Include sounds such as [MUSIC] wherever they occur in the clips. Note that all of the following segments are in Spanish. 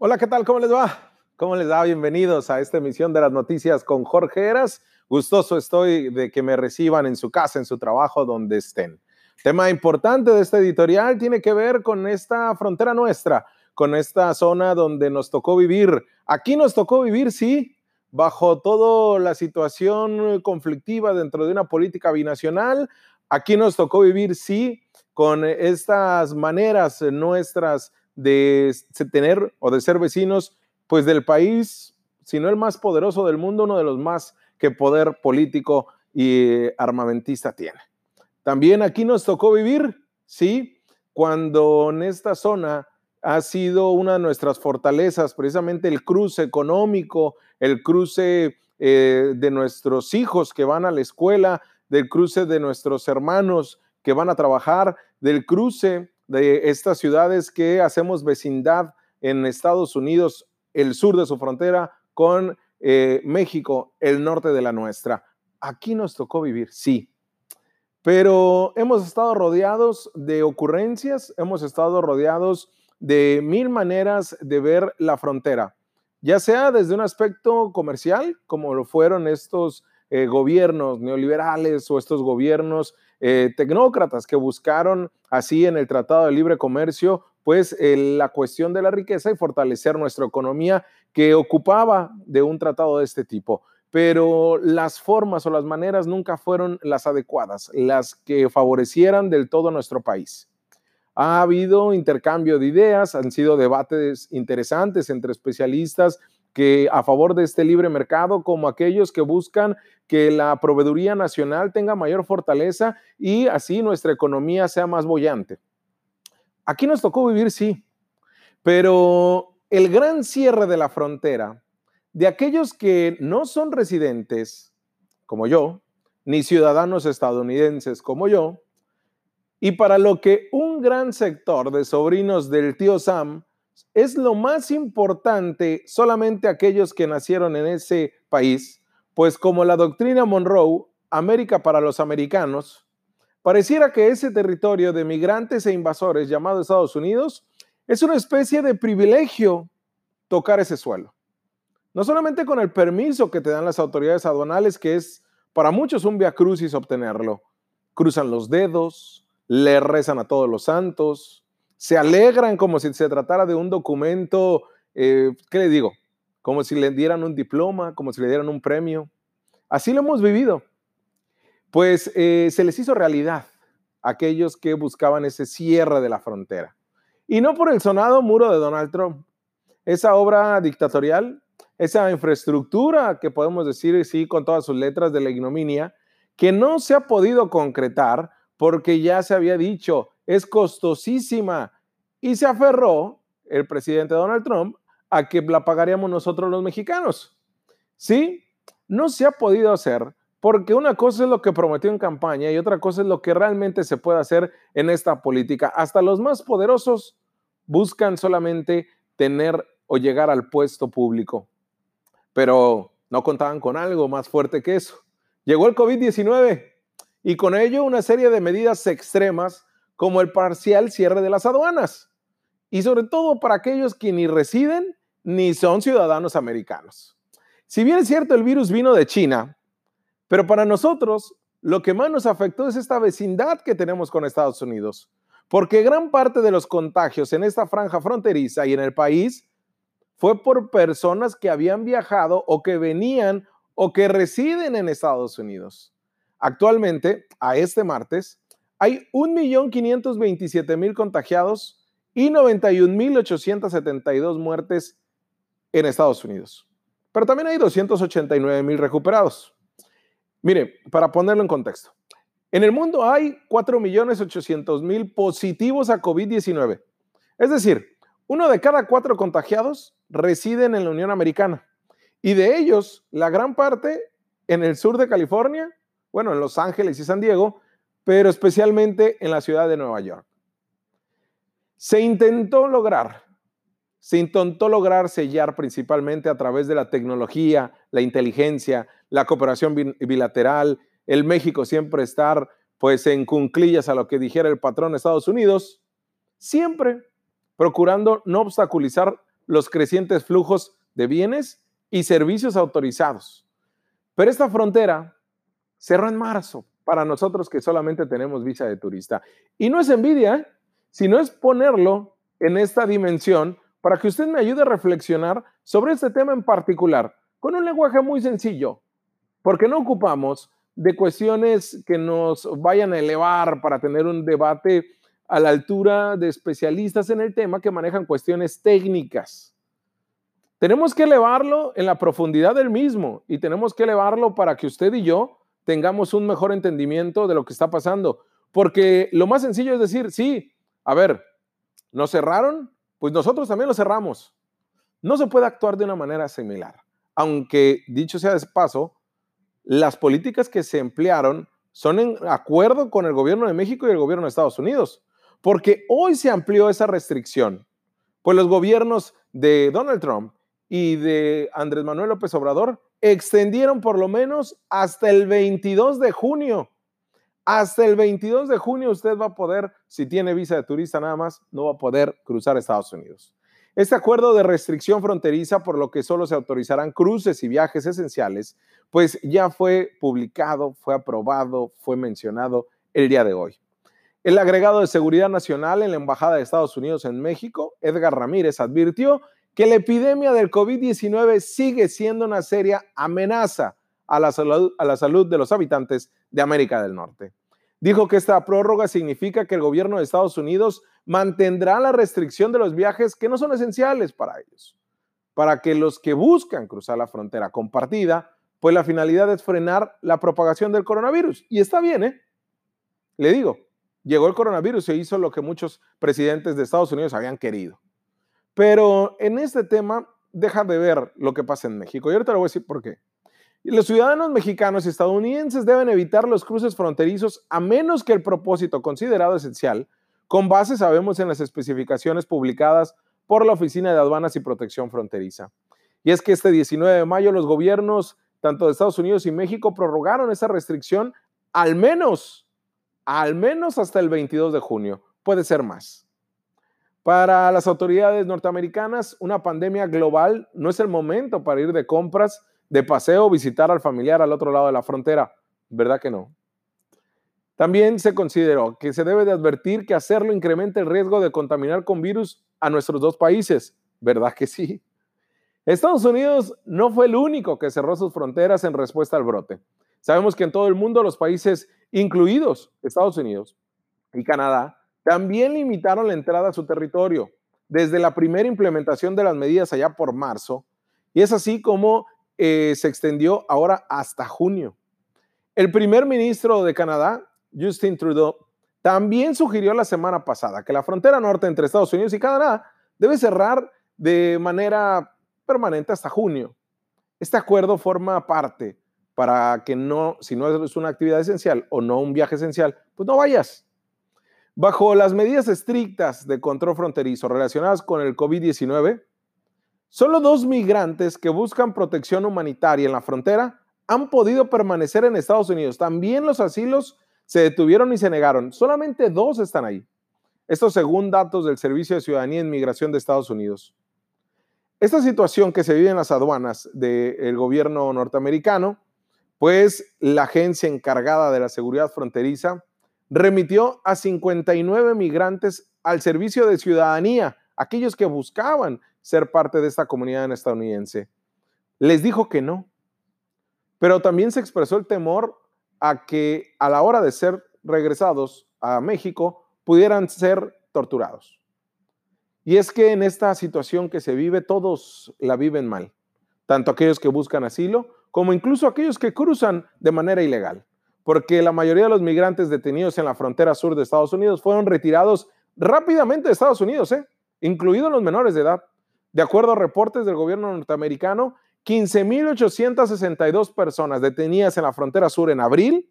Hola, ¿qué tal? ¿Cómo les va? ¿Cómo les va? Bienvenidos a esta emisión de las noticias con Jorge Eras. Gustoso estoy de que me reciban en su casa, en su trabajo, donde estén. Tema importante de este editorial tiene que ver con esta frontera nuestra, con esta zona donde nos tocó vivir. Aquí nos tocó vivir, sí, bajo toda la situación conflictiva dentro de una política binacional. Aquí nos tocó vivir, sí, con estas maneras nuestras de tener o de ser vecinos, pues del país, si no el más poderoso del mundo, uno de los más que poder político y armamentista tiene. También aquí nos tocó vivir, sí, cuando en esta zona ha sido una de nuestras fortalezas, precisamente el cruce económico, el cruce eh, de nuestros hijos que van a la escuela, del cruce de nuestros hermanos que van a trabajar, del cruce de estas ciudades que hacemos vecindad en Estados Unidos, el sur de su frontera, con eh, México, el norte de la nuestra. Aquí nos tocó vivir, sí, pero hemos estado rodeados de ocurrencias, hemos estado rodeados de mil maneras de ver la frontera, ya sea desde un aspecto comercial, como lo fueron estos eh, gobiernos neoliberales o estos gobiernos eh, tecnócratas que buscaron así en el Tratado de Libre Comercio, pues la cuestión de la riqueza y fortalecer nuestra economía que ocupaba de un tratado de este tipo. Pero las formas o las maneras nunca fueron las adecuadas, las que favorecieran del todo nuestro país. Ha habido intercambio de ideas, han sido debates interesantes entre especialistas que a favor de este libre mercado, como aquellos que buscan que la proveeduría nacional tenga mayor fortaleza y así nuestra economía sea más bollante. Aquí nos tocó vivir, sí, pero el gran cierre de la frontera de aquellos que no son residentes, como yo, ni ciudadanos estadounidenses como yo, y para lo que un gran sector de sobrinos del tío Sam es lo más importante solamente aquellos que nacieron en ese país, pues como la doctrina Monroe, América para los americanos, pareciera que ese territorio de migrantes e invasores llamado Estados Unidos es una especie de privilegio tocar ese suelo. No solamente con el permiso que te dan las autoridades aduanales, que es para muchos un via crucis obtenerlo. Cruzan los dedos, le rezan a todos los santos, se alegran como si se tratara de un documento, eh, ¿qué le digo? Como si le dieran un diploma, como si le dieran un premio. Así lo hemos vivido. Pues eh, se les hizo realidad aquellos que buscaban ese cierre de la frontera. Y no por el sonado muro de Donald Trump. Esa obra dictatorial, esa infraestructura que podemos decir, sí, con todas sus letras de la ignominia, que no se ha podido concretar porque ya se había dicho, es costosísima. Y se aferró el presidente Donald Trump a que la pagaríamos nosotros los mexicanos. ¿Sí? No se ha podido hacer porque una cosa es lo que prometió en campaña y otra cosa es lo que realmente se puede hacer en esta política. Hasta los más poderosos buscan solamente tener o llegar al puesto público. Pero no contaban con algo más fuerte que eso. Llegó el COVID-19 y con ello una serie de medidas extremas como el parcial cierre de las aduanas, y sobre todo para aquellos que ni residen ni son ciudadanos americanos. Si bien es cierto, el virus vino de China, pero para nosotros lo que más nos afectó es esta vecindad que tenemos con Estados Unidos, porque gran parte de los contagios en esta franja fronteriza y en el país fue por personas que habían viajado o que venían o que residen en Estados Unidos. Actualmente, a este martes, hay 1.527.000 contagiados y 91.872 muertes en Estados Unidos. Pero también hay 289.000 recuperados. Mire, para ponerlo en contexto, en el mundo hay 4.800.000 positivos a COVID-19. Es decir, uno de cada cuatro contagiados residen en la Unión Americana. Y de ellos, la gran parte en el sur de California, bueno, en Los Ángeles y San Diego, pero especialmente en la ciudad de Nueva York. Se intentó lograr, se intentó lograr sellar principalmente a través de la tecnología, la inteligencia, la cooperación bilateral, el México siempre estar pues en cunclillas a lo que dijera el patrón de Estados Unidos, siempre procurando no obstaculizar los crecientes flujos de bienes y servicios autorizados. Pero esta frontera cerró en marzo para nosotros que solamente tenemos visa de turista. Y no es envidia, sino es ponerlo en esta dimensión para que usted me ayude a reflexionar sobre este tema en particular, con un lenguaje muy sencillo, porque no ocupamos de cuestiones que nos vayan a elevar para tener un debate a la altura de especialistas en el tema que manejan cuestiones técnicas. Tenemos que elevarlo en la profundidad del mismo y tenemos que elevarlo para que usted y yo tengamos un mejor entendimiento de lo que está pasando. Porque lo más sencillo es decir, sí, a ver, ¿nos cerraron? Pues nosotros también lo cerramos. No se puede actuar de una manera similar. Aunque, dicho sea de paso, las políticas que se emplearon son en acuerdo con el gobierno de México y el gobierno de Estados Unidos. Porque hoy se amplió esa restricción. Pues los gobiernos de Donald Trump y de Andrés Manuel López Obrador extendieron por lo menos hasta el 22 de junio. Hasta el 22 de junio usted va a poder, si tiene visa de turista nada más, no va a poder cruzar Estados Unidos. Este acuerdo de restricción fronteriza, por lo que solo se autorizarán cruces y viajes esenciales, pues ya fue publicado, fue aprobado, fue mencionado el día de hoy. El agregado de Seguridad Nacional en la Embajada de Estados Unidos en México, Edgar Ramírez, advirtió que la epidemia del COVID-19 sigue siendo una seria amenaza a la, salud, de los habitantes de América del Norte. Dijo que esta prórroga significa que el gobierno de Estados Unidos mantendrá la restricción de los viajes que no son esenciales para ellos, para que los que buscan cruzar la frontera compartida, pues la finalidad es frenar la propagación del coronavirus. Y está bien, ¿eh? Le digo, llegó el coronavirus e hizo lo que muchos presidentes de Estados Unidos habían querido pero en este tema, deja de ver lo que pasa en México. Y ahorita le voy a decir por qué. Los ciudadanos mexicanos y estadounidenses deben evitar los cruces fronterizos a menos que el propósito considerado esencial, con base, sabemos, en las especificaciones publicadas por la Oficina de Aduanas y Protección Fronteriza. Y es que este 19 de mayo los gobiernos, tanto de Estados Unidos y México, prorrogaron esa restricción al menos, al menos hasta el 22 de junio. Puede ser más. Para las autoridades norteamericanas, una pandemia global no es el momento para ir de compras, de paseo, visitar al familiar al otro lado de la frontera. ¿Verdad que no? También se consideró que se debe de advertir que hacerlo incrementa el riesgo de contaminar con virus a nuestros dos países. ¿Verdad que sí? Estados Unidos no fue el único que cerró sus fronteras en respuesta al brote. Sabemos que en todo el mundo los países, incluidos Estados Unidos y Canadá, también limitaron la entrada a su territorio desde la primera implementación de las medidas allá por marzo, y es así como eh, se extendió ahora hasta junio. El primer ministro de Canadá, Justin Trudeau, también sugirió la semana pasada que la frontera norte entre Estados Unidos y Canadá debe cerrar de manera permanente hasta junio. Este acuerdo forma parte para que no, si no es una actividad esencial o no un viaje esencial, pues no vayas. Bajo las medidas estrictas de control fronterizo relacionadas con el COVID-19, solo dos migrantes que buscan protección humanitaria en la frontera han podido permanecer en Estados Unidos. También los asilos se detuvieron y se negaron. Solamente dos están ahí. Esto según datos del Servicio de Ciudadanía e Inmigración de Estados Unidos. Esta situación que se vive en las aduanas del gobierno norteamericano, pues la agencia encargada de la seguridad fronteriza remitió a 59 migrantes al servicio de ciudadanía, aquellos que buscaban ser parte de esta comunidad estadounidense. Les dijo que no, pero también se expresó el temor a que a la hora de ser regresados a México pudieran ser torturados. Y es que en esta situación que se vive, todos la viven mal, tanto aquellos que buscan asilo como incluso aquellos que cruzan de manera ilegal porque la mayoría de los migrantes detenidos en la frontera sur de Estados Unidos fueron retirados rápidamente de Estados Unidos, ¿eh? incluidos los menores de edad. De acuerdo a reportes del gobierno norteamericano, 15.862 personas detenidas en la frontera sur en abril,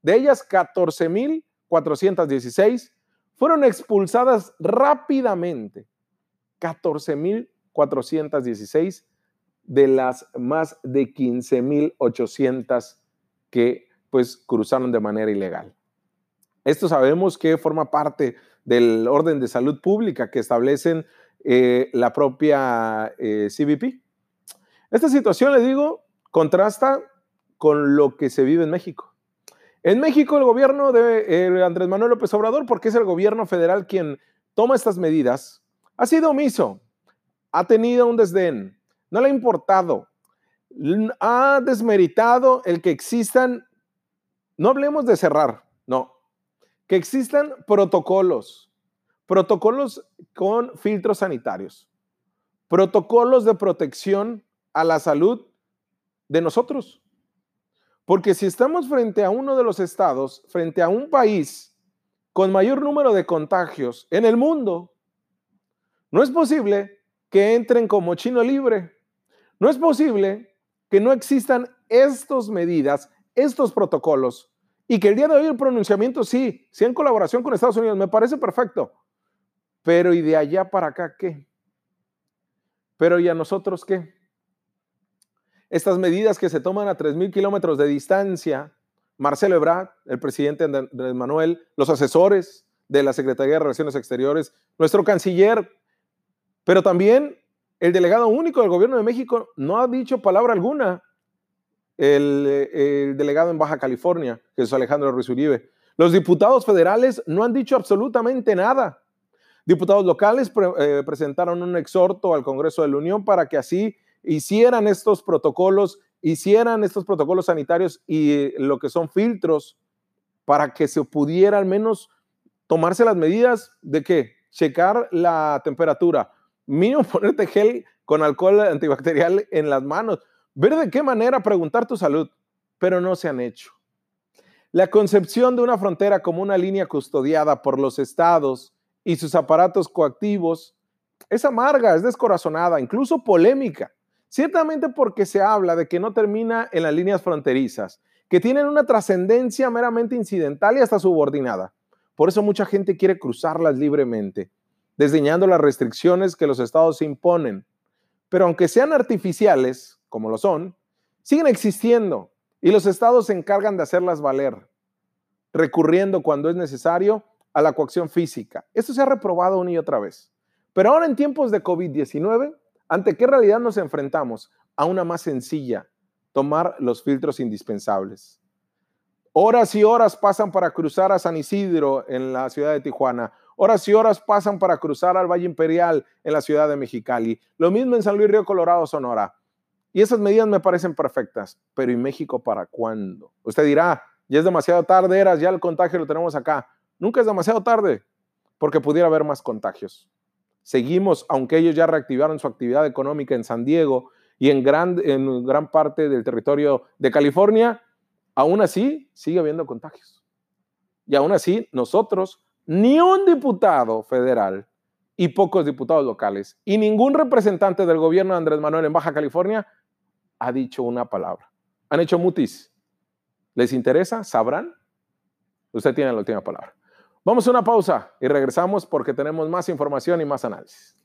de ellas 14.416 fueron expulsadas rápidamente. 14.416 de las más de 15.800 que pues cruzaron de manera ilegal. Esto sabemos que forma parte del orden de salud pública que establecen eh, la propia eh, CBP. Esta situación, le digo, contrasta con lo que se vive en México. En México, el gobierno de Andrés Manuel López Obrador, porque es el gobierno federal quien toma estas medidas, ha sido omiso, ha tenido un desdén, no le ha importado, ha desmeritado el que existan, no hablemos de cerrar, no, que existan protocolos, protocolos con filtros sanitarios, protocolos de protección a la salud de nosotros. Porque si estamos frente a uno de los estados, frente a un país con mayor número de contagios en el mundo, no es posible que entren como chino libre. No es posible que no existan estas medidas, estos protocolos, y que el día de hoy el pronunciamiento sí, sí en colaboración con Estados Unidos, me parece perfecto. Pero ¿y de allá para acá qué? Pero ¿y a nosotros qué? Estas medidas que se toman a 3.000 kilómetros de distancia, Marcelo Ebrard, el presidente Andrés Manuel, los asesores de la Secretaría de Relaciones Exteriores, nuestro canciller, pero también el delegado único del gobierno de México no ha dicho palabra alguna. El, delegado en Baja California, Jesús Alejandro Ruiz Uribe. Los diputados federales no han dicho absolutamente nada. Diputados locales eh, presentaron un exhorto al Congreso de la Unión para que así hicieran estos protocolos, hicieran estos protocolos sanitarios y lo que son filtros para que se pudiera al menos tomarse las medidas de que checar la temperatura, mínimo [LAUGHS] ponerte gel con alcohol antibacterial en las manos, ver de qué manera preguntar tu salud, pero no se han hecho. La concepción de una frontera como una línea custodiada por los estados y sus aparatos coactivos es amarga, es descorazonada, incluso polémica. Ciertamente porque se habla de que no termina en las líneas fronterizas, que tienen una trascendencia meramente incidental y hasta subordinada. Por eso mucha gente quiere cruzarlas libremente desdeñando las restricciones que los estados imponen. Pero aunque sean artificiales, como lo son, siguen existiendo y los estados se encargan de hacerlas valer, recurriendo cuando es necesario a la coacción física. Esto se ha reprobado una y otra vez. Pero ahora en tiempos de COVID-19, ¿ante qué realidad nos enfrentamos? A una más sencilla, tomar los filtros indispensables. Horas y horas pasan para cruzar a San Isidro en la ciudad de Tijuana Horas y horas pasan para cruzar al Valle Imperial en la ciudad de Mexicali. Lo mismo en San Luis Río Colorado, Sonora. Y esas medidas me parecen perfectas. Pero ¿y México para cuándo? Usted dirá, ya es demasiado tarde, eras, ya el contagio lo tenemos acá. Nunca es demasiado tarde, porque pudiera haber más contagios. Seguimos, aunque ellos ya reactivaron su actividad económica en San Diego y en gran, en gran parte del territorio de California, aún así sigue habiendo contagios. Y aún así, nosotros ni un diputado federal y pocos diputados locales y ningún representante del gobierno de Andrés Manuel en Baja California ha dicho una palabra. Han hecho mutis. ¿Les interesa? ¿Sabrán? Usted tiene la última palabra. Vamos a una pausa y regresamos porque tenemos más información y más análisis.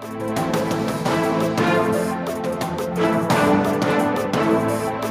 Thank you.